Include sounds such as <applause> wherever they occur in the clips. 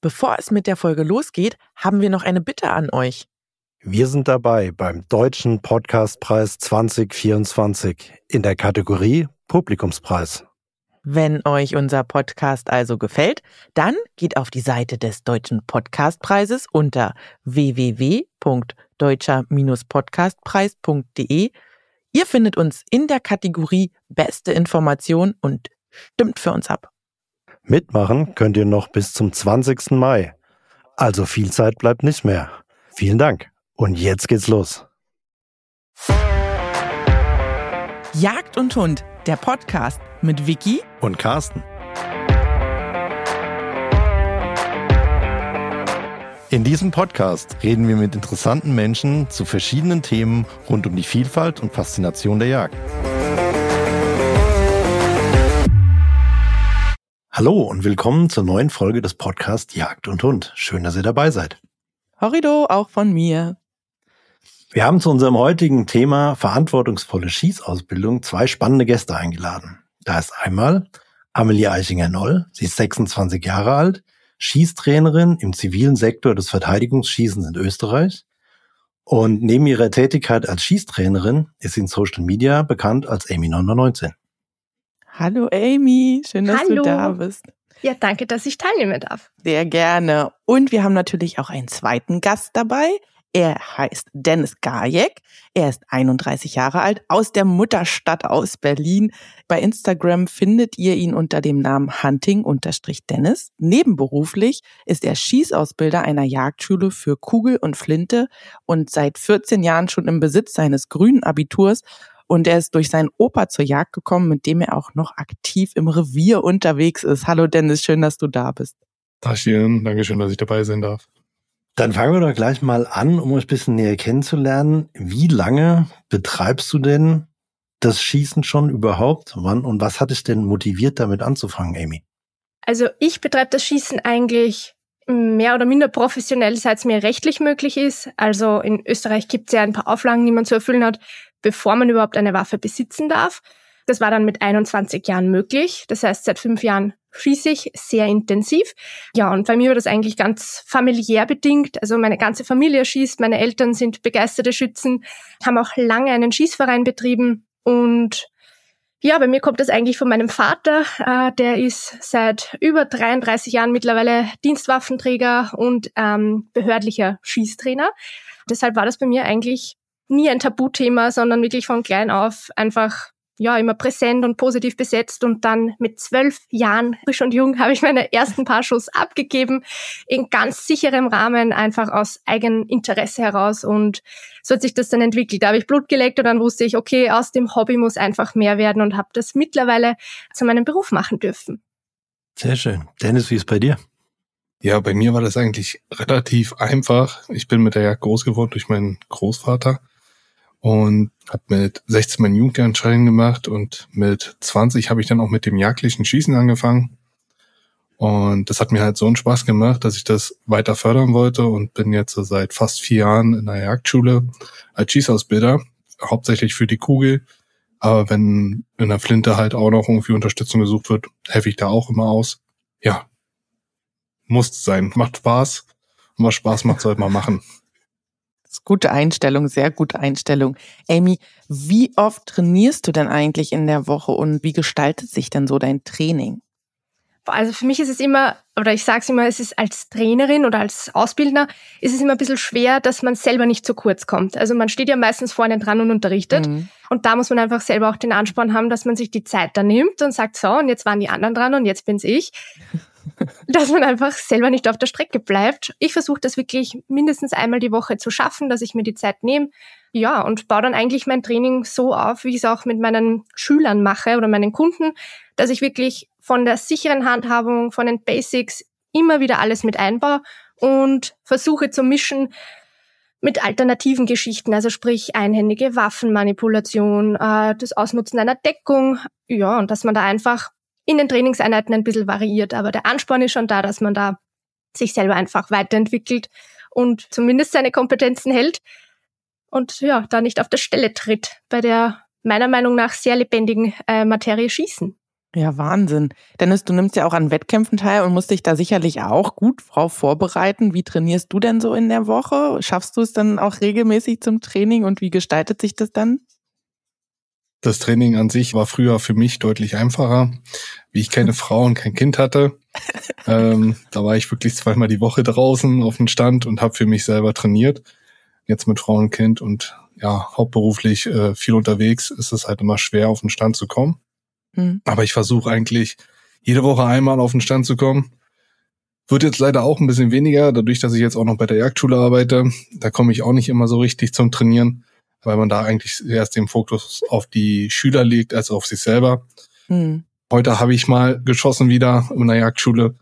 Bevor es mit der Folge losgeht, haben wir noch eine Bitte an euch. Wir sind dabei beim Deutschen Podcastpreis 2024 in der Kategorie Publikumspreis. Wenn euch unser Podcast also gefällt, dann geht auf die Seite des Deutschen Podcastpreises unter www.deutscher-podcastpreis.de. Ihr findet uns in der Kategorie Beste Information und stimmt für uns ab. Mitmachen könnt ihr noch bis zum 20. Mai. Also viel Zeit bleibt nicht mehr. Vielen Dank. Und jetzt geht's los. Jagd und Hund, der Podcast mit Vicky und Carsten. In diesem Podcast reden wir mit interessanten Menschen zu verschiedenen Themen rund um die Vielfalt und Faszination der Jagd. Hallo und willkommen zur neuen Folge des Podcasts Jagd und Hund. Schön, dass ihr dabei seid. Horrido, auch von mir. Wir haben zu unserem heutigen Thema verantwortungsvolle Schießausbildung zwei spannende Gäste eingeladen. Da ist einmal Amelie Eichinger-Noll. Sie ist 26 Jahre alt, Schießtrainerin im zivilen Sektor des Verteidigungsschießens in Österreich. Und neben ihrer Tätigkeit als Schießtrainerin ist sie in Social Media bekannt als Amy 919. Hallo Amy, schön, dass Hallo. du da bist. Ja, danke, dass ich teilnehmen darf. Sehr gerne. Und wir haben natürlich auch einen zweiten Gast dabei. Er heißt Dennis Gajek. Er ist 31 Jahre alt, aus der Mutterstadt aus Berlin. Bei Instagram findet ihr ihn unter dem Namen Hunting-Dennis. Nebenberuflich ist er Schießausbilder einer Jagdschule für Kugel und Flinte und seit 14 Jahren schon im Besitz seines grünen Abiturs und er ist durch seinen Opa zur Jagd gekommen, mit dem er auch noch aktiv im Revier unterwegs ist. Hallo Dennis, schön, dass du da bist. Taschen, danke schön, dass ich dabei sein darf. Dann fangen wir doch gleich mal an, um euch ein bisschen näher kennenzulernen. Wie lange betreibst du denn das Schießen schon überhaupt? Wann und was hat dich denn motiviert, damit anzufangen, Amy? Also ich betreibe das Schießen eigentlich mehr oder minder professionell, seit es mir rechtlich möglich ist. Also in Österreich gibt es ja ein paar Auflagen, die man zu erfüllen hat, bevor man überhaupt eine Waffe besitzen darf. Das war dann mit 21 Jahren möglich. Das heißt, seit fünf Jahren schieße ich sehr intensiv. Ja, und bei mir war das eigentlich ganz familiär bedingt. Also meine ganze Familie schießt, meine Eltern sind begeisterte Schützen, haben auch lange einen Schießverein betrieben und ja, bei mir kommt das eigentlich von meinem Vater. Äh, der ist seit über 33 Jahren mittlerweile Dienstwaffenträger und ähm, behördlicher Schießtrainer. Deshalb war das bei mir eigentlich nie ein Tabuthema, sondern wirklich von klein auf einfach ja immer präsent und positiv besetzt und dann mit zwölf Jahren frisch und jung <laughs> habe ich meine ersten paar Schuss abgegeben in ganz sicherem Rahmen einfach aus eigenem Interesse heraus und so hat sich das dann entwickelt. Da habe ich Blut geleckt und dann wusste ich, okay, aus dem Hobby muss einfach mehr werden und habe das mittlerweile zu meinem Beruf machen dürfen. Sehr schön. Dennis, wie ist bei dir? Ja, bei mir war das eigentlich relativ einfach. Ich bin mit der Jagd groß geworden durch meinen Großvater und habe mit 16 mein Jugendentscheidung gemacht und mit 20 habe ich dann auch mit dem jagdlichen Schießen angefangen. Und das hat mir halt so einen Spaß gemacht, dass ich das weiter fördern wollte und bin jetzt seit fast vier Jahren in der Jagdschule als Schießausbilder, hauptsächlich für die Kugel. Aber wenn in der Flinte halt auch noch irgendwie Unterstützung gesucht wird, helfe ich da auch immer aus. Ja, muss sein, macht Spaß. Und was Spaß macht, sollte man machen. <laughs> Gute Einstellung, sehr gute Einstellung. Amy, wie oft trainierst du denn eigentlich in der Woche und wie gestaltet sich denn so dein Training? Also für mich ist es immer, oder ich sage es immer, es ist als Trainerin oder als Ausbildner, ist es immer ein bisschen schwer, dass man selber nicht zu kurz kommt. Also man steht ja meistens vorne dran und unterrichtet. Mhm. Und da muss man einfach selber auch den Ansporn haben, dass man sich die Zeit da nimmt und sagt, so, und jetzt waren die anderen dran und jetzt bin's ich. Dass man einfach selber nicht auf der Strecke bleibt. Ich versuche das wirklich mindestens einmal die Woche zu schaffen, dass ich mir die Zeit nehme. Ja, und baue dann eigentlich mein Training so auf, wie ich es auch mit meinen Schülern mache oder meinen Kunden, dass ich wirklich von der sicheren Handhabung, von den Basics immer wieder alles mit einbaue und versuche zu mischen mit alternativen Geschichten, also sprich einhändige Waffenmanipulation, äh, das Ausnutzen einer Deckung, ja, und dass man da einfach in den Trainingseinheiten ein bisschen variiert. Aber der Ansporn ist schon da, dass man da sich selber einfach weiterentwickelt und zumindest seine Kompetenzen hält und ja, da nicht auf der Stelle tritt bei der meiner Meinung nach sehr lebendigen äh, Materie Schießen. Ja, Wahnsinn. Dennis, du nimmst ja auch an Wettkämpfen teil und musst dich da sicherlich auch gut drauf vorbereiten. Wie trainierst du denn so in der Woche? Schaffst du es dann auch regelmäßig zum Training und wie gestaltet sich das dann? Das Training an sich war früher für mich deutlich einfacher. Wie ich keine Frau und kein Kind hatte, <laughs> ähm, da war ich wirklich zweimal die Woche draußen auf dem Stand und habe für mich selber trainiert. Jetzt mit Frau und Kind und ja, hauptberuflich äh, viel unterwegs ist es halt immer schwer, auf den Stand zu kommen. Mhm. Aber ich versuche eigentlich jede Woche einmal auf den Stand zu kommen. Wird jetzt leider auch ein bisschen weniger, dadurch, dass ich jetzt auch noch bei der Jagdschule arbeite. Da komme ich auch nicht immer so richtig zum Trainieren, weil man da eigentlich erst den Fokus auf die Schüler legt, als auf sich selber. Mhm. Heute habe ich mal geschossen wieder in der Jagdschule,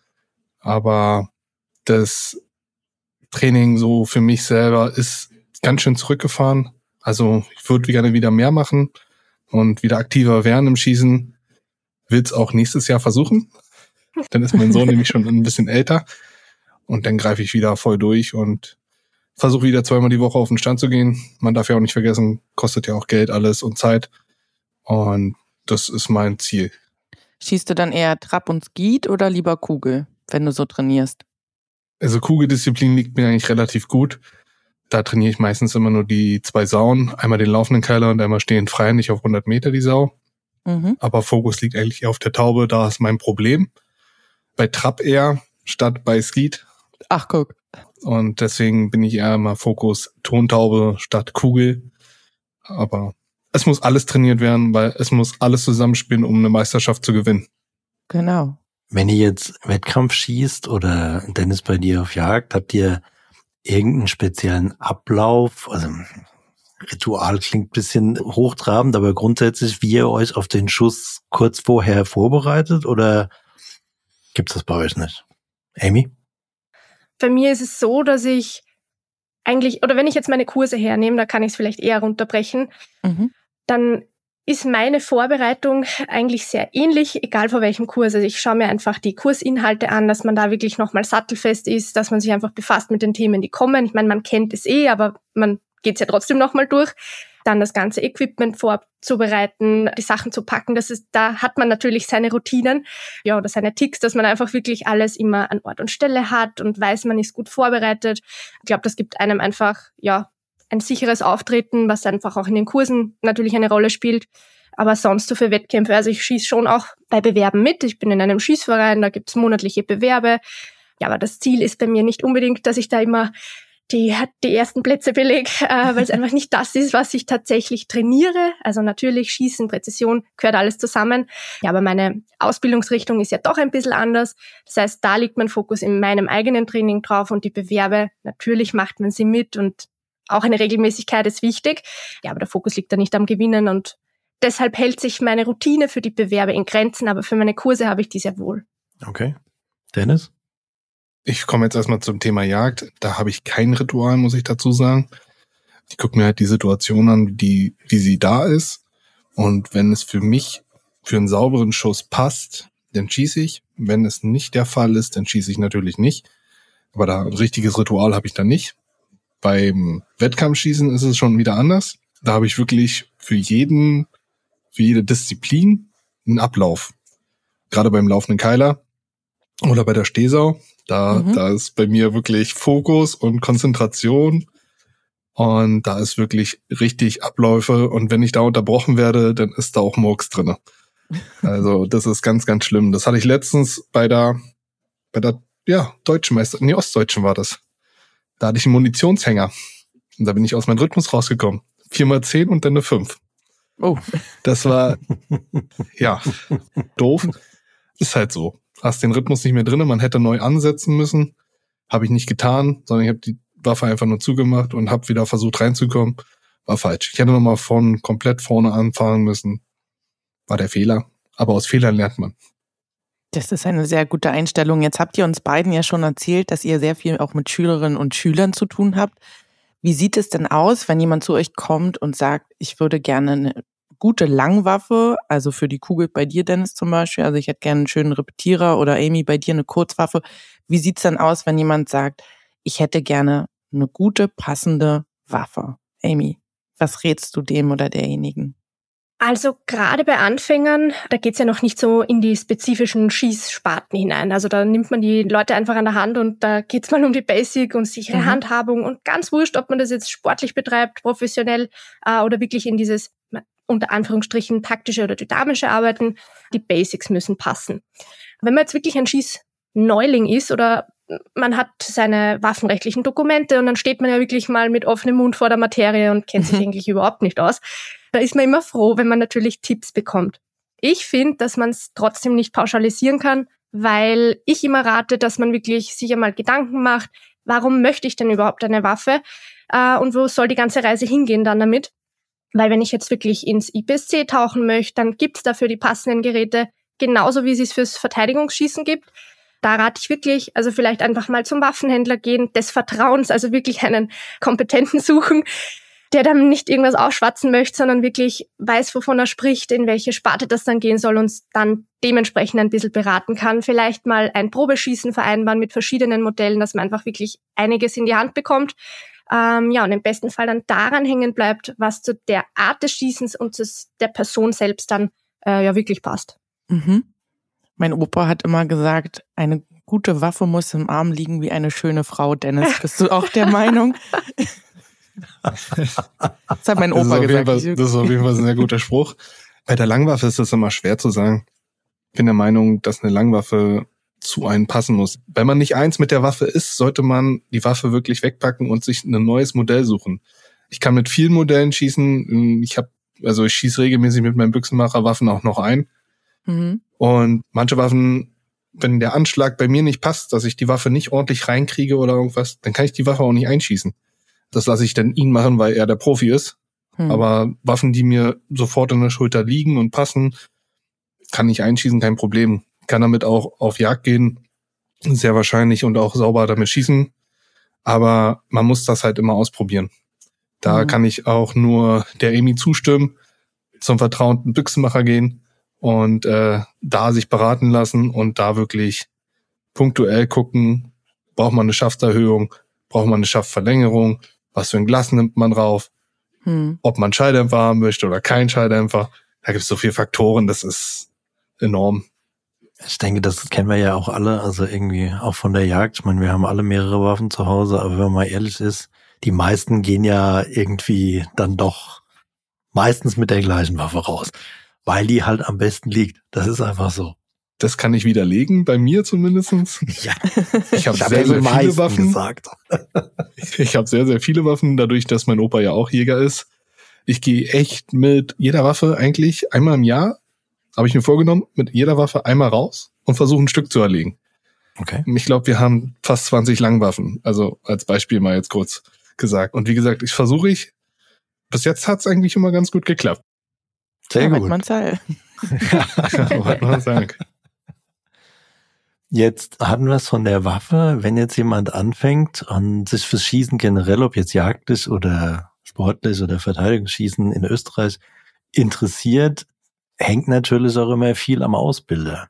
aber das Training so für mich selber ist ganz schön zurückgefahren. Also ich würde gerne wieder mehr machen und wieder aktiver werden im Schießen will es auch nächstes Jahr versuchen. Dann ist mein Sohn <laughs> nämlich schon ein bisschen älter. Und dann greife ich wieder voll durch und versuche wieder zweimal die Woche auf den Stand zu gehen. Man darf ja auch nicht vergessen, kostet ja auch Geld alles und Zeit. Und das ist mein Ziel. Schießt du dann eher Trab und Skeet oder lieber Kugel, wenn du so trainierst? Also Kugeldisziplin liegt mir eigentlich relativ gut. Da trainiere ich meistens immer nur die zwei Sauen. Einmal den laufenden Keiler und einmal stehen frei, nicht auf 100 Meter die Sau. Mhm. Aber Fokus liegt eigentlich auf der Taube, da ist mein Problem. Bei Trap eher statt bei Skeet. Ach, guck. Und deswegen bin ich eher immer Fokus Tontaube statt Kugel. Aber es muss alles trainiert werden, weil es muss alles zusammenspielen, um eine Meisterschaft zu gewinnen. Genau. Wenn ihr jetzt Wettkampf schießt oder Dennis bei dir auf Jagd, habt ihr irgendeinen speziellen Ablauf? Also Ritual klingt bisschen hochtrabend, aber grundsätzlich, wie ihr euch auf den Schuss kurz vorher vorbereitet oder gibt's das bei euch nicht? Amy? Bei mir ist es so, dass ich eigentlich, oder wenn ich jetzt meine Kurse hernehme, da kann ich es vielleicht eher runterbrechen, mhm. dann ist meine Vorbereitung eigentlich sehr ähnlich, egal vor welchem Kurs. Also ich schaue mir einfach die Kursinhalte an, dass man da wirklich nochmal sattelfest ist, dass man sich einfach befasst mit den Themen, die kommen. Ich meine, man kennt es eh, aber man geht's ja trotzdem nochmal durch. Dann das ganze Equipment vorzubereiten, die Sachen zu packen. Das ist, da hat man natürlich seine Routinen, ja, oder seine Ticks, dass man einfach wirklich alles immer an Ort und Stelle hat und weiß, man ist gut vorbereitet. Ich glaube, das gibt einem einfach, ja, ein sicheres Auftreten, was einfach auch in den Kursen natürlich eine Rolle spielt. Aber sonst so für Wettkämpfe, also ich schieße schon auch bei Bewerben mit. Ich bin in einem Schießverein, da gibt's monatliche Bewerbe. Ja, aber das Ziel ist bei mir nicht unbedingt, dass ich da immer die hat die ersten Plätze belegt, äh, weil es <laughs> einfach nicht das ist, was ich tatsächlich trainiere. Also natürlich Schießen, Präzision gehört alles zusammen. Ja, aber meine Ausbildungsrichtung ist ja doch ein bisschen anders. Das heißt, da liegt mein Fokus in meinem eigenen Training drauf und die Bewerbe, natürlich macht man sie mit und auch eine Regelmäßigkeit ist wichtig. Ja, aber der Fokus liegt da nicht am Gewinnen und deshalb hält sich meine Routine für die Bewerbe in Grenzen, aber für meine Kurse habe ich die sehr wohl. Okay. Dennis? Ich komme jetzt erstmal zum Thema Jagd. Da habe ich kein Ritual, muss ich dazu sagen. Ich gucke mir halt die Situation an, die, wie sie da ist. Und wenn es für mich für einen sauberen Schuss passt, dann schieße ich. Wenn es nicht der Fall ist, dann schieße ich natürlich nicht. Aber da ein richtiges Ritual habe ich da nicht. Beim Wettkampfschießen ist es schon wieder anders. Da habe ich wirklich für jeden, für jede Disziplin einen Ablauf. Gerade beim laufenden Keiler oder bei der Stehsau da, mhm. da ist bei mir wirklich Fokus und Konzentration. Und da ist wirklich richtig Abläufe. Und wenn ich da unterbrochen werde, dann ist da auch Murks drinne. Also, <laughs> das ist ganz, ganz schlimm. Das hatte ich letztens bei der, bei der, ja, deutschen Meister, nee, Ostdeutschen war das. Da hatte ich einen Munitionshänger. Und da bin ich aus meinem Rhythmus rausgekommen. Viermal zehn und dann eine fünf. Oh. Das war, <laughs> ja, doof. Ist halt so hast den Rhythmus nicht mehr drin, man hätte neu ansetzen müssen. Habe ich nicht getan, sondern ich habe die Waffe einfach nur zugemacht und habe wieder versucht reinzukommen. War falsch. Ich hätte nochmal von komplett vorne anfangen müssen. War der Fehler. Aber aus Fehlern lernt man. Das ist eine sehr gute Einstellung. Jetzt habt ihr uns beiden ja schon erzählt, dass ihr sehr viel auch mit Schülerinnen und Schülern zu tun habt. Wie sieht es denn aus, wenn jemand zu euch kommt und sagt, ich würde gerne eine gute Langwaffe, also für die Kugel bei dir, Dennis zum Beispiel. Also ich hätte gerne einen schönen Repetierer oder Amy bei dir eine Kurzwaffe. Wie sieht's dann aus, wenn jemand sagt, ich hätte gerne eine gute, passende Waffe? Amy, was rätst du dem oder derjenigen? Also gerade bei Anfängern, da geht's ja noch nicht so in die spezifischen Schießsparten hinein. Also da nimmt man die Leute einfach an der Hand und da geht's mal um die Basic und sichere mhm. Handhabung und ganz wurscht, ob man das jetzt sportlich betreibt, professionell äh, oder wirklich in dieses unter Anführungsstrichen taktische oder dynamische Arbeiten. Die Basics müssen passen. Wenn man jetzt wirklich ein Schießneuling ist oder man hat seine waffenrechtlichen Dokumente und dann steht man ja wirklich mal mit offenem Mund vor der Materie und kennt sich <laughs> eigentlich überhaupt nicht aus. Da ist man immer froh, wenn man natürlich Tipps bekommt. Ich finde, dass man es trotzdem nicht pauschalisieren kann, weil ich immer rate, dass man wirklich sich einmal Gedanken macht, warum möchte ich denn überhaupt eine Waffe äh, und wo soll die ganze Reise hingehen dann damit. Weil wenn ich jetzt wirklich ins IPSC tauchen möchte, dann gibt's dafür die passenden Geräte, genauso wie es es fürs Verteidigungsschießen gibt. Da rate ich wirklich, also vielleicht einfach mal zum Waffenhändler gehen, des Vertrauens, also wirklich einen Kompetenten suchen, der dann nicht irgendwas aufschwatzen möchte, sondern wirklich weiß, wovon er spricht, in welche Sparte das dann gehen soll und dann dementsprechend ein bisschen beraten kann. Vielleicht mal ein Probeschießen vereinbaren mit verschiedenen Modellen, dass man einfach wirklich einiges in die Hand bekommt. Ähm, ja, und im besten Fall dann daran hängen bleibt, was zu der Art des Schießens und zu der Person selbst dann äh, ja wirklich passt. Mhm. Mein Opa hat immer gesagt, eine gute Waffe muss im Arm liegen wie eine schöne Frau. Dennis, <laughs> bist du auch der Meinung? <laughs> das hat mein Opa das gesagt. Fall, das ist auf jeden Fall ein sehr guter Spruch. Bei der Langwaffe ist das immer schwer zu sagen. Ich bin der Meinung, dass eine Langwaffe zu einem passen muss. Wenn man nicht eins mit der Waffe ist, sollte man die Waffe wirklich wegpacken und sich ein neues Modell suchen. Ich kann mit vielen Modellen schießen. Ich habe, also ich schieße regelmäßig mit meinem Büchsenmacher Waffen auch noch ein. Mhm. Und manche Waffen, wenn der Anschlag bei mir nicht passt, dass ich die Waffe nicht ordentlich reinkriege oder irgendwas, dann kann ich die Waffe auch nicht einschießen. Das lasse ich dann ihn machen, weil er der Profi ist. Mhm. Aber Waffen, die mir sofort in der Schulter liegen und passen, kann ich einschießen, kein Problem. Kann damit auch auf Jagd gehen, sehr wahrscheinlich und auch sauber damit schießen. Aber man muss das halt immer ausprobieren. Da mhm. kann ich auch nur der Amy zustimmen, zum vertrauten Büchsenmacher gehen und äh, da sich beraten lassen und da wirklich punktuell gucken, braucht man eine Schaftserhöhung, braucht man eine Schaftverlängerung, was für ein Glas nimmt man drauf, hm. ob man Schalldämpfer haben möchte oder kein Schalldämpfer. Da gibt es so viele Faktoren, das ist enorm. Ich denke, das kennen wir ja auch alle, also irgendwie auch von der Jagd. Ich meine, wir haben alle mehrere Waffen zu Hause, aber wenn man mal ehrlich ist, die meisten gehen ja irgendwie dann doch meistens mit der gleichen Waffe raus weil die halt am besten liegt. Das ist einfach so. Das kann ich widerlegen, bei mir zumindestens. <laughs> Ja. Ich habe sehr, sehr viele Waffen. Gesagt. <laughs> ich habe sehr, sehr viele Waffen, dadurch, dass mein Opa ja auch Jäger ist. Ich gehe echt mit jeder Waffe eigentlich einmal im Jahr, habe ich mir vorgenommen, mit jeder Waffe einmal raus und versuche ein Stück zu erlegen. Okay. Ich glaube, wir haben fast 20 Langwaffen. Also als Beispiel mal jetzt kurz gesagt. Und wie gesagt, ich versuche ich. Bis jetzt hat's eigentlich immer ganz gut geklappt. Sehr ja, gut. Man soll. man sagen. Jetzt hatten wir es von der Waffe. Wenn jetzt jemand anfängt und sich fürs Schießen generell, ob jetzt jagdlich oder sportlich oder Verteidigungsschießen in Österreich interessiert, hängt natürlich auch immer viel am Ausbilder.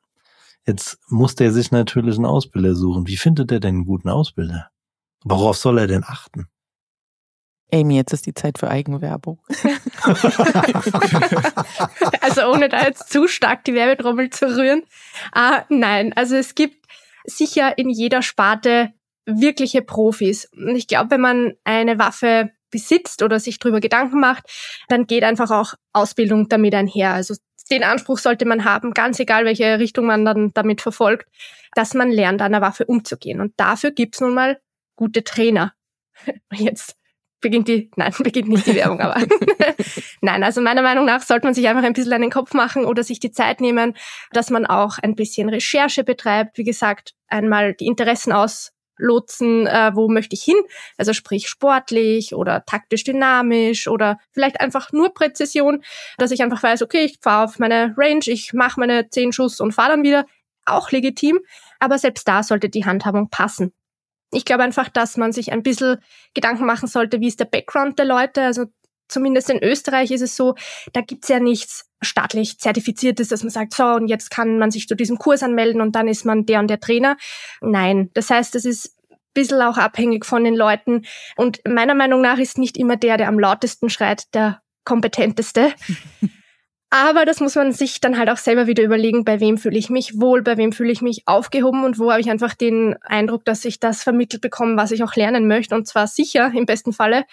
Jetzt muss der sich natürlich einen Ausbilder suchen. Wie findet er denn einen guten Ausbilder? Worauf soll er denn achten? Amy, jetzt ist die Zeit für Eigenwerbung. <laughs> also ohne da jetzt zu stark die Werbetrommel zu rühren. Uh, nein, also es gibt sicher in jeder Sparte wirkliche Profis. Und ich glaube, wenn man eine Waffe besitzt oder sich darüber Gedanken macht, dann geht einfach auch Ausbildung damit einher. Also den Anspruch sollte man haben, ganz egal welche Richtung man dann damit verfolgt, dass man lernt, an der Waffe umzugehen. Und dafür gibt's nun mal gute Trainer. <laughs> Jetzt beginnt die, nein, <laughs> beginnt nicht die Werbung, aber <laughs> nein, also meiner Meinung nach sollte man sich einfach ein bisschen an den Kopf machen oder sich die Zeit nehmen, dass man auch ein bisschen Recherche betreibt. Wie gesagt, einmal die Interessen auslotsen, äh, wo möchte ich hin? Also sprich sportlich oder taktisch dynamisch oder vielleicht einfach nur Präzision, dass ich einfach weiß, okay, ich fahre auf meine Range, ich mache meine zehn Schuss und fahre dann wieder. Auch legitim, aber selbst da sollte die Handhabung passen. Ich glaube einfach, dass man sich ein bisschen Gedanken machen sollte, wie ist der Background der Leute. Also zumindest in Österreich ist es so, da gibt's ja nichts staatlich zertifiziertes, dass man sagt, so, und jetzt kann man sich zu diesem Kurs anmelden und dann ist man der und der Trainer. Nein, das heißt, das ist ein bisschen auch abhängig von den Leuten. Und meiner Meinung nach ist nicht immer der, der am lautesten schreit, der kompetenteste. <laughs> Aber das muss man sich dann halt auch selber wieder überlegen, bei wem fühle ich mich wohl, bei wem fühle ich mich aufgehoben und wo habe ich einfach den Eindruck, dass ich das vermittelt bekomme, was ich auch lernen möchte und zwar sicher im besten Falle.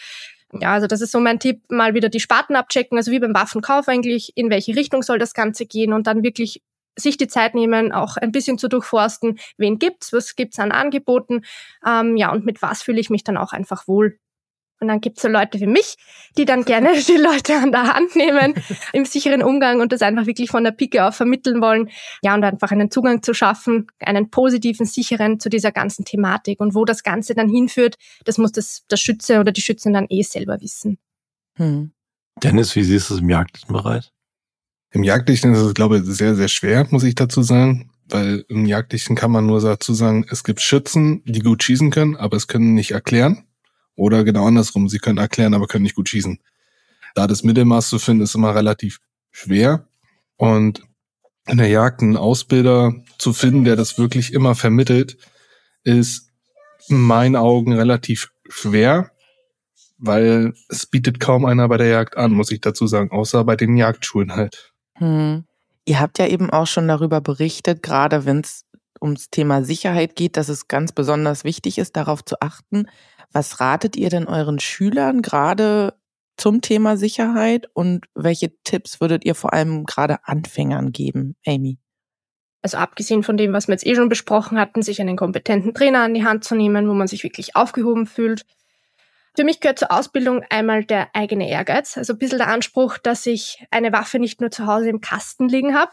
Ja, also das ist so mein Tipp, mal wieder die Sparten abchecken, also wie beim Waffenkauf eigentlich, in welche Richtung soll das Ganze gehen und dann wirklich sich die Zeit nehmen, auch ein bisschen zu durchforsten, wen gibt's, was gibt's an Angeboten, ähm, ja, und mit was fühle ich mich dann auch einfach wohl. Und dann gibt's so Leute wie mich, die dann gerne <laughs> die Leute an der Hand nehmen im sicheren Umgang und das einfach wirklich von der Pike auf vermitteln wollen. Ja, und einfach einen Zugang zu schaffen, einen positiven, sicheren zu dieser ganzen Thematik. Und wo das Ganze dann hinführt, das muss das, der Schütze oder die Schützin dann eh selber wissen. Hm. Dennis, wie siehst du es im jagdlichen Bereich? Im Jagdlichen ist es, glaube ich, sehr, sehr schwer, muss ich dazu sagen. Weil im Jagdlichen kann man nur dazu sagen, es gibt Schützen, die gut schießen können, aber es können nicht erklären. Oder genau andersrum, sie können erklären, aber können nicht gut schießen. Da das Mittelmaß zu finden, ist immer relativ schwer. Und in der Jagd einen Ausbilder zu finden, der das wirklich immer vermittelt, ist in meinen Augen relativ schwer, weil es bietet kaum einer bei der Jagd an, muss ich dazu sagen, außer bei den Jagdschulen halt. Hm. Ihr habt ja eben auch schon darüber berichtet, gerade wenn es ums Thema Sicherheit geht, dass es ganz besonders wichtig ist, darauf zu achten. Was ratet ihr denn euren Schülern gerade zum Thema Sicherheit und welche Tipps würdet ihr vor allem gerade Anfängern geben, Amy? Also abgesehen von dem, was wir jetzt eh schon besprochen hatten, sich einen kompetenten Trainer an die Hand zu nehmen, wo man sich wirklich aufgehoben fühlt. Für mich gehört zur Ausbildung einmal der eigene Ehrgeiz, also ein bisschen der Anspruch, dass ich eine Waffe nicht nur zu Hause im Kasten liegen habe,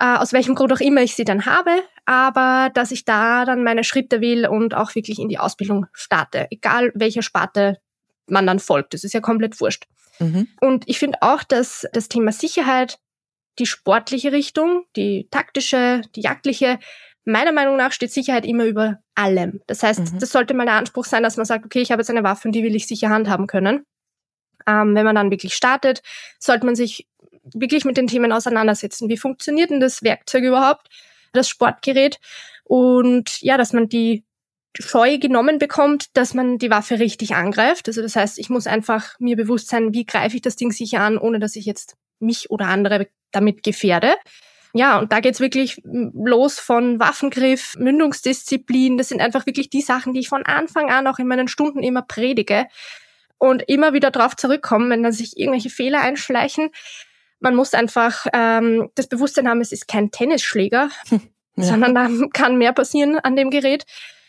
äh, aus welchem Grund auch immer ich sie dann habe, aber dass ich da dann meine Schritte will und auch wirklich in die Ausbildung starte, egal welcher Sparte man dann folgt. Das ist ja komplett wurscht. Mhm. Und ich finde auch, dass das Thema Sicherheit, die sportliche Richtung, die taktische, die jagdliche, meiner Meinung nach steht Sicherheit immer über allem. Das heißt, mhm. das sollte mal der Anspruch sein, dass man sagt, okay, ich habe jetzt eine Waffe und die will ich sicher handhaben können. Ähm, wenn man dann wirklich startet, sollte man sich wirklich mit den Themen auseinandersetzen. Wie funktioniert denn das Werkzeug überhaupt, das Sportgerät? Und ja, dass man die Scheu genommen bekommt, dass man die Waffe richtig angreift. Also das heißt, ich muss einfach mir bewusst sein, wie greife ich das Ding sicher an, ohne dass ich jetzt mich oder andere damit gefährde. Ja, und da geht's wirklich los von Waffengriff, Mündungsdisziplin. Das sind einfach wirklich die Sachen, die ich von Anfang an auch in meinen Stunden immer predige und immer wieder drauf zurückkommen, wenn dann sich irgendwelche Fehler einschleichen. Man muss einfach ähm, das Bewusstsein haben, es ist kein Tennisschläger, <laughs> ja. sondern da kann mehr passieren an dem Gerät.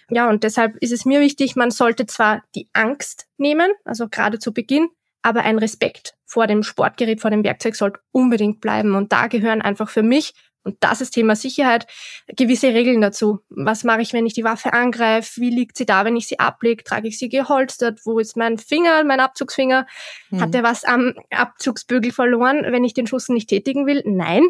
Ja, und deshalb ist es mir wichtig, man sollte zwar die Angst nehmen, also gerade zu Beginn, aber ein Respekt vor dem Sportgerät, vor dem Werkzeug sollte unbedingt bleiben. Und da gehören einfach für mich und das ist Thema Sicherheit, gewisse Regeln dazu. Was mache ich, wenn ich die Waffe angreife? Wie liegt sie da, wenn ich sie ablege? Trage ich sie geholstert? Wo ist mein Finger, mein Abzugsfinger? Mhm. Hat der was am Abzugsbügel verloren, wenn ich den Schuss nicht tätigen will? Nein.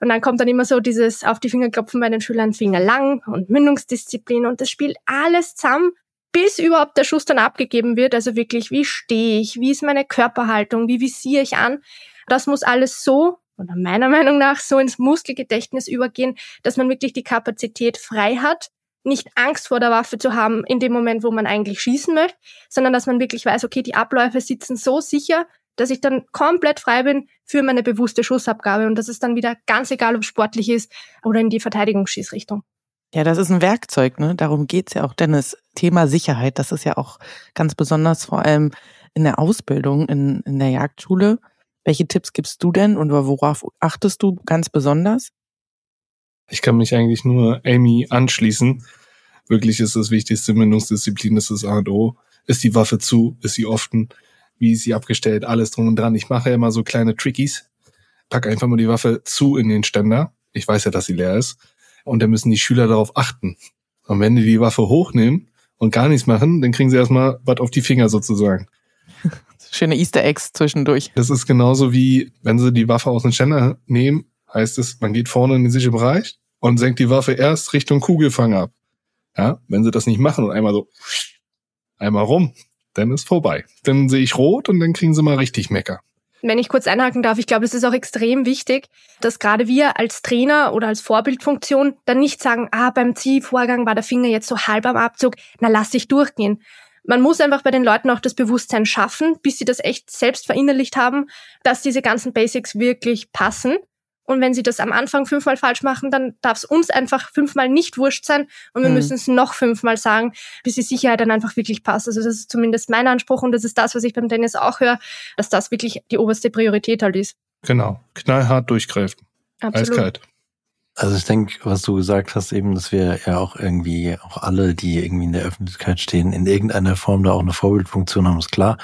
Und dann kommt dann immer so dieses auf die Finger klopfen bei den Schülern, Finger lang und Mündungsdisziplin und das spielt alles zusammen, bis überhaupt der Schuss dann abgegeben wird. Also wirklich, wie stehe ich? Wie ist meine Körperhaltung? Wie visiere ich an? Das muss alles so oder meiner Meinung nach so ins Muskelgedächtnis übergehen, dass man wirklich die Kapazität frei hat, nicht Angst vor der Waffe zu haben in dem Moment, wo man eigentlich schießen möchte, sondern dass man wirklich weiß, okay, die Abläufe sitzen so sicher, dass ich dann komplett frei bin für meine bewusste Schussabgabe und das ist dann wieder ganz egal, ob sportlich ist oder in die Verteidigungsschießrichtung. Ja, das ist ein Werkzeug, ne? Darum geht's ja auch, Dennis. Thema Sicherheit, das ist ja auch ganz besonders vor allem in der Ausbildung, in, in der Jagdschule. Welche Tipps gibst du denn und worauf achtest du ganz besonders? Ich kann mich eigentlich nur Amy anschließen. Wirklich ist das wichtigste Mündungsdisziplin, das ist A und O. Ist die Waffe zu? Ist sie offen? Wie ist sie abgestellt? Alles drum und dran. Ich mache ja immer so kleine Trickies. Pack einfach mal die Waffe zu in den Ständer. Ich weiß ja, dass sie leer ist. Und dann müssen die Schüler darauf achten. Und wenn die die Waffe hochnehmen und gar nichts machen, dann kriegen sie erstmal was auf die Finger sozusagen. Schöne Easter Eggs zwischendurch. Das ist genauso wie, wenn sie die Waffe aus dem Ständer nehmen, heißt es, man geht vorne in den sicheren Bereich und senkt die Waffe erst Richtung Kugelfang ab. Ja, wenn sie das nicht machen und einmal so einmal rum, dann ist vorbei. Dann sehe ich rot und dann kriegen sie mal richtig Mecker. Wenn ich kurz einhaken darf, ich glaube, es ist auch extrem wichtig, dass gerade wir als Trainer oder als Vorbildfunktion dann nicht sagen, ah, beim Ziehvorgang war der Finger jetzt so halb am Abzug, na lass ich durchgehen Man muss einfach bei den Leuten auch das Bewusstsein schaffen, bis sie das echt selbst verinnerlicht haben, dass diese ganzen Basics wirklich passen. Und wenn sie das am Anfang fünfmal falsch machen, dann darf es uns einfach fünfmal nicht wurscht sein und wir mhm. müssen es noch fünfmal sagen, bis die Sicherheit dann einfach wirklich passt. Also das ist zumindest mein Anspruch und das ist das, was ich beim Dennis auch höre, dass das wirklich die oberste Priorität halt ist. Genau, knallhart durchgreifen. Absolut. Eiskalt. Also ich denke, was du gesagt hast, eben, dass wir ja auch irgendwie, auch alle, die irgendwie in der Öffentlichkeit stehen, in irgendeiner Form da auch eine Vorbildfunktion haben, ist klar.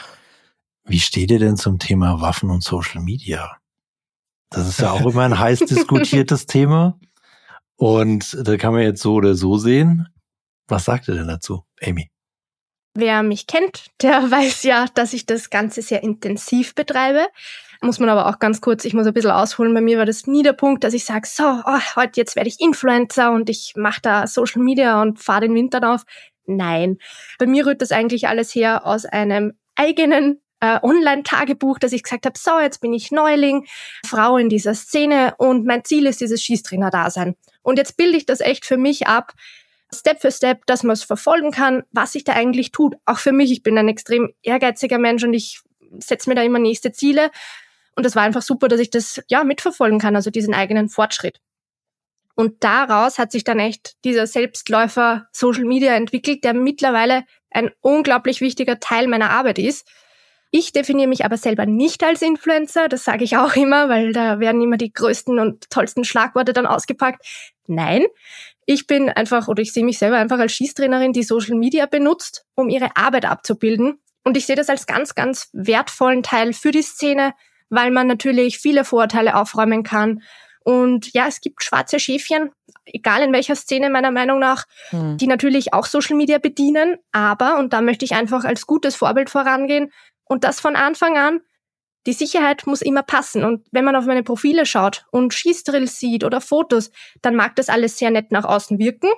Wie steht ihr denn zum Thema Waffen und Social Media? Das ist ja auch immer ein heiß diskutiertes <laughs> Thema. Und da kann man jetzt so oder so sehen. Was sagt ihr denn dazu, Amy? Wer mich kennt, der <laughs> weiß ja, dass ich das Ganze sehr intensiv betreibe muss man aber auch ganz kurz, ich muss ein bisschen ausholen, bei mir war das nie der Punkt, dass ich sage, so, oh, heute jetzt werde ich Influencer und ich mache da Social Media und fahre den Winter auf. Nein, bei mir rührt das eigentlich alles her aus einem eigenen äh, Online-Tagebuch, dass ich gesagt habe, so, jetzt bin ich Neuling, Frau in dieser Szene und mein Ziel ist dieses Schießtrainer-Dasein. Und jetzt bilde ich das echt für mich ab, Step für Step, dass man es verfolgen kann, was sich da eigentlich tut. Auch für mich, ich bin ein extrem ehrgeiziger Mensch und ich setze mir da immer nächste Ziele. Und das war einfach super, dass ich das ja mitverfolgen kann, also diesen eigenen Fortschritt. Und daraus hat sich dann echt dieser Selbstläufer Social Media entwickelt, der mittlerweile ein unglaublich wichtiger Teil meiner Arbeit ist. Ich definiere mich aber selber nicht als Influencer, das sage ich auch immer, weil da werden immer die größten und tollsten Schlagworte dann ausgepackt. Nein, ich bin einfach oder ich sehe mich selber einfach als Schießtrainerin, die Social Media benutzt, um ihre Arbeit abzubilden. Und ich sehe das als ganz, ganz wertvollen Teil für die Szene, weil man natürlich viele Vorurteile aufräumen kann. Und ja, es gibt schwarze Schäfchen, egal in welcher Szene meiner Meinung nach, hm. die natürlich auch Social Media bedienen. Aber, und da möchte ich einfach als gutes Vorbild vorangehen, und das von Anfang an, die Sicherheit muss immer passen. Und wenn man auf meine Profile schaut und Schießdrills sieht oder Fotos, dann mag das alles sehr nett nach außen wirken.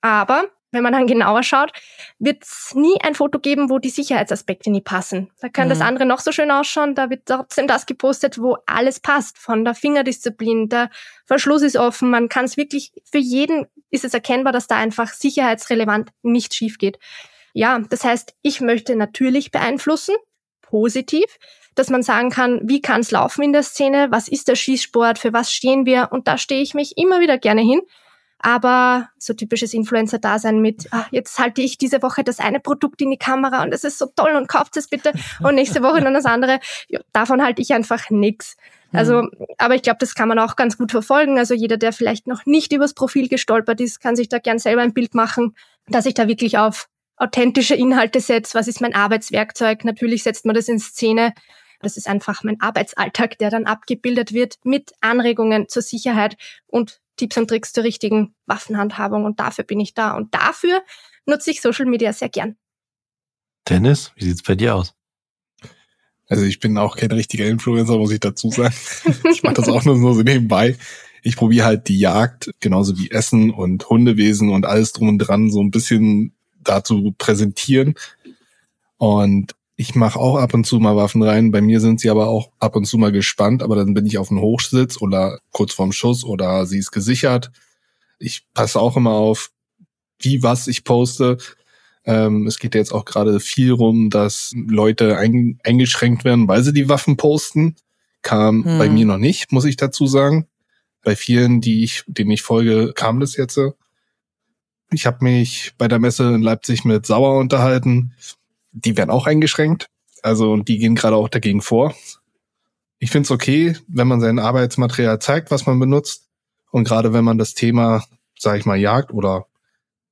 Aber wenn man dann genauer schaut, wird es nie ein Foto geben, wo die Sicherheitsaspekte nie passen. Da kann mhm. das andere noch so schön ausschauen, da wird trotzdem das gepostet, wo alles passt. Von der Fingerdisziplin, der Verschluss ist offen, man kann es wirklich, für jeden ist es erkennbar, dass da einfach sicherheitsrelevant nicht schief geht. Ja, das heißt, ich möchte natürlich beeinflussen, positiv, dass man sagen kann, wie kann es laufen in der Szene, was ist der Schießsport, für was stehen wir und da stehe ich mich immer wieder gerne hin aber so typisches Influencer-Dasein mit, ah, jetzt halte ich diese Woche das eine Produkt in die Kamera und es ist so toll und kauft es bitte <laughs> und nächste Woche dann das andere. Ja, davon halte ich einfach nix. Also, hm. aber ich glaube, das kann man auch ganz gut verfolgen. Also jeder, der vielleicht noch nicht übers Profil gestolpert ist, kann sich da gern selber ein Bild machen, dass ich da wirklich auf authentische Inhalte setze. Was ist mein Arbeitswerkzeug? Natürlich setzt man das in Szene. Das ist einfach mein Arbeitsalltag, der dann abgebildet wird mit Anregungen zur Sicherheit und Tipps und Tricks zur richtigen Waffenhandhabung und dafür bin ich da und dafür nutze ich Social Media sehr gern. Dennis, wie sieht's bei dir aus? Also ich bin auch kein richtiger Influencer, muss ich dazu sagen. <laughs> ich mache das auch nur so nebenbei. Ich probiere halt die Jagd, genauso wie Essen und Hundewesen und alles drum und dran, so ein bisschen dazu präsentieren. Und ich mache auch ab und zu mal Waffen rein. Bei mir sind sie aber auch ab und zu mal gespannt, aber dann bin ich auf dem Hochsitz oder kurz vorm Schuss oder sie ist gesichert. Ich passe auch immer auf, wie was ich poste. Ähm, es geht jetzt auch gerade viel rum, dass Leute ein, eingeschränkt werden, weil sie die Waffen posten. Kam hm. bei mir noch nicht, muss ich dazu sagen. Bei vielen, die ich, denen ich folge, kam das jetzt. Ich habe mich bei der Messe in Leipzig mit Sauer unterhalten die werden auch eingeschränkt. Also die gehen gerade auch dagegen vor. Ich finde es okay, wenn man sein Arbeitsmaterial zeigt, was man benutzt. Und gerade wenn man das Thema, sage ich mal, Jagd oder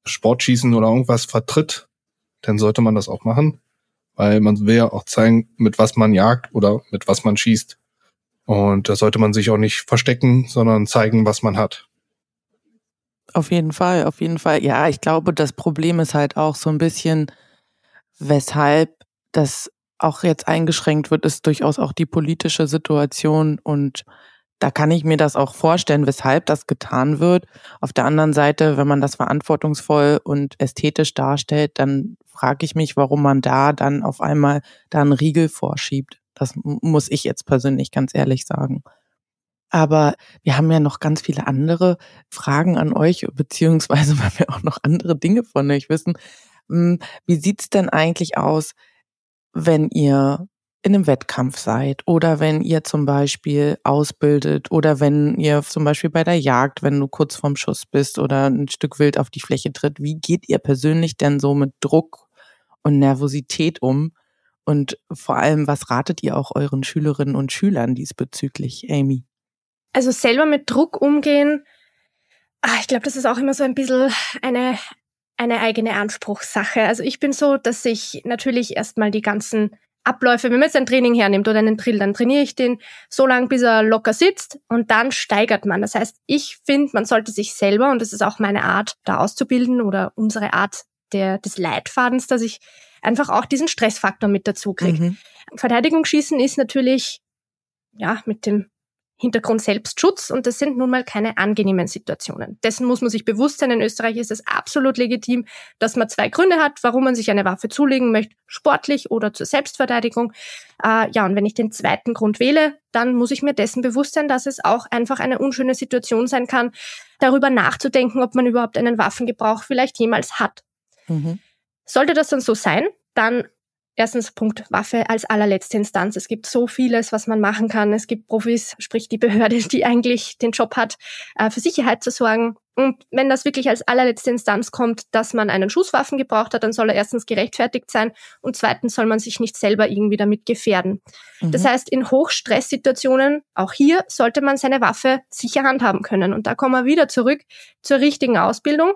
Sportschießen oder irgendwas vertritt, dann sollte man das auch machen. Weil man will ja auch zeigen, mit was man jagt oder mit was man schießt. Und da sollte man sich auch nicht verstecken, sondern zeigen, was man hat. Auf jeden Fall, auf jeden Fall. Ja, ich glaube, das Problem ist halt auch so ein bisschen, weshalb das auch jetzt eingeschränkt wird, ist durchaus auch die politische Situation und da kann ich mir das auch vorstellen, weshalb das getan wird. Auf der anderen Seite, wenn man das verantwortungsvoll und ästhetisch darstellt, dann frage ich mich, warum man da dann auf einmal da einen Riegel vorschiebt. Das muss ich jetzt persönlich ganz ehrlich sagen. Aber wir haben ja noch ganz viele andere Fragen an euch, beziehungsweise <laughs> weil wir auch noch andere Dinge von euch wissen. Hm, wie sieht's denn eigentlich aus, wenn ihr in einem Wettkampf seid oder wenn ihr zum Beispiel ausbildet oder wenn ihr zum Beispiel bei der Jagd, wenn du kurz vorm Schuss bist oder ein Stück Wild auf die Fläche tritt, wie geht ihr persönlich denn so mit Druck und Nervosität um? Und vor allem, was ratet ihr auch euren Schülerinnen und Schülern diesbezüglich, Amy? Also selber mit Druck umgehen, ach, ich glaube, das ist auch immer so ein bisschen eine, eine eigene Anspruchssache. Also ich bin so, dass ich natürlich erstmal die ganzen Abläufe, wenn man jetzt ein Training hernimmt oder einen Drill, dann trainiere ich den so lange, bis er locker sitzt und dann steigert man. Das heißt, ich finde, man sollte sich selber, und das ist auch meine Art, da auszubilden oder unsere Art der, des Leitfadens, dass ich einfach auch diesen Stressfaktor mit dazu kriege. Mhm. Verteidigungsschießen ist natürlich ja mit dem Hintergrund Selbstschutz und das sind nun mal keine angenehmen Situationen. Dessen muss man sich bewusst sein. In Österreich ist es absolut legitim, dass man zwei Gründe hat, warum man sich eine Waffe zulegen möchte, sportlich oder zur Selbstverteidigung. Äh, ja, und wenn ich den zweiten Grund wähle, dann muss ich mir dessen bewusst sein, dass es auch einfach eine unschöne Situation sein kann, darüber nachzudenken, ob man überhaupt einen Waffengebrauch vielleicht jemals hat. Mhm. Sollte das dann so sein, dann Erstens Punkt Waffe als allerletzte Instanz. Es gibt so vieles, was man machen kann. Es gibt Profis, sprich die Behörde, die eigentlich den Job hat, äh, für Sicherheit zu sorgen. Und wenn das wirklich als allerletzte Instanz kommt, dass man einen Schusswaffen gebraucht hat, dann soll er erstens gerechtfertigt sein und zweitens soll man sich nicht selber irgendwie damit gefährden. Mhm. Das heißt, in Hochstresssituationen, auch hier, sollte man seine Waffe sicher handhaben können. Und da kommen wir wieder zurück zur richtigen Ausbildung,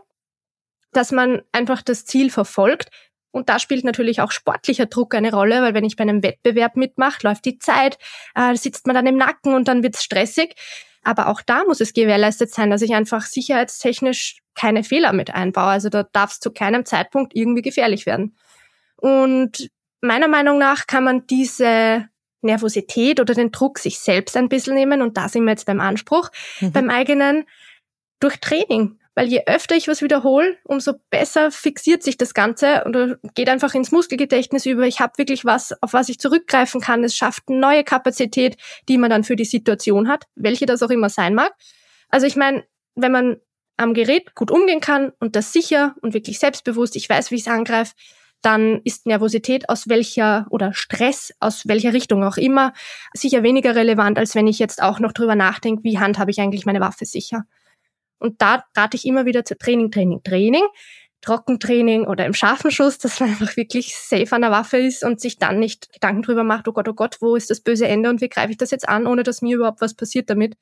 dass man einfach das Ziel verfolgt, und da spielt natürlich auch sportlicher Druck eine Rolle, weil wenn ich bei einem Wettbewerb mitmache, läuft die Zeit, äh, sitzt man dann im Nacken und dann wird's stressig. Aber auch da muss es gewährleistet sein, dass ich einfach sicherheitstechnisch keine Fehler mit einbaue. Also da darf es zu keinem Zeitpunkt irgendwie gefährlich werden. Und meiner Meinung nach kann man diese Nervosität oder den Druck sich selbst ein bisschen nehmen. Und da sind wir jetzt beim Anspruch, mhm. beim eigenen durch Training weil je öfter ich was wiederhole, umso besser fixiert sich das Ganze oder geht einfach ins Muskelgedächtnis über. Ich habe wirklich was, auf was ich zurückgreifen kann. Es schafft eine neue Kapazität, die man dann für die Situation hat, welche das auch immer sein mag. Also ich meine, wenn man am Gerät gut umgehen kann und das sicher und wirklich selbstbewusst, ich weiß, wie ich es angreife, dann ist Nervosität aus welcher oder Stress aus welcher Richtung auch immer sicher weniger relevant, als wenn ich jetzt auch noch drüber nachdenke, wie handhabe ich eigentlich meine Waffe sicher. Und da rate ich immer wieder zu Training, Training, Training. Trockentraining oder im scharfen Schuss, dass man einfach wirklich safe an der Waffe ist und sich dann nicht Gedanken drüber macht, oh Gott, oh Gott, wo ist das böse Ende und wie greife ich das jetzt an, ohne dass mir überhaupt was passiert damit.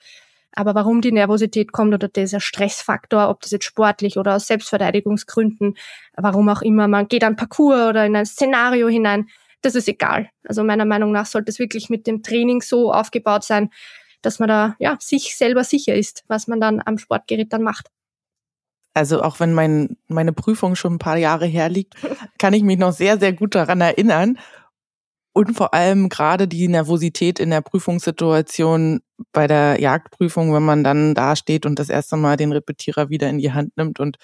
Aber warum die Nervosität kommt oder dieser Stressfaktor, ob das jetzt sportlich oder aus Selbstverteidigungsgründen, warum auch immer, man geht an Parcours oder in ein Szenario hinein, das ist egal. Also meiner Meinung nach sollte es wirklich mit dem Training so aufgebaut sein, dass man da ja sich selber sicher ist, was man dann am Sportgerät dann macht. Also auch wenn mein, meine Prüfung schon ein paar Jahre her liegt, <laughs> kann ich mich noch sehr, sehr gut daran erinnern. Und vor allem gerade die Nervosität in der Prüfungssituation bei der Jagdprüfung, wenn man dann da steht und das erste Mal den Repetierer wieder in die Hand nimmt und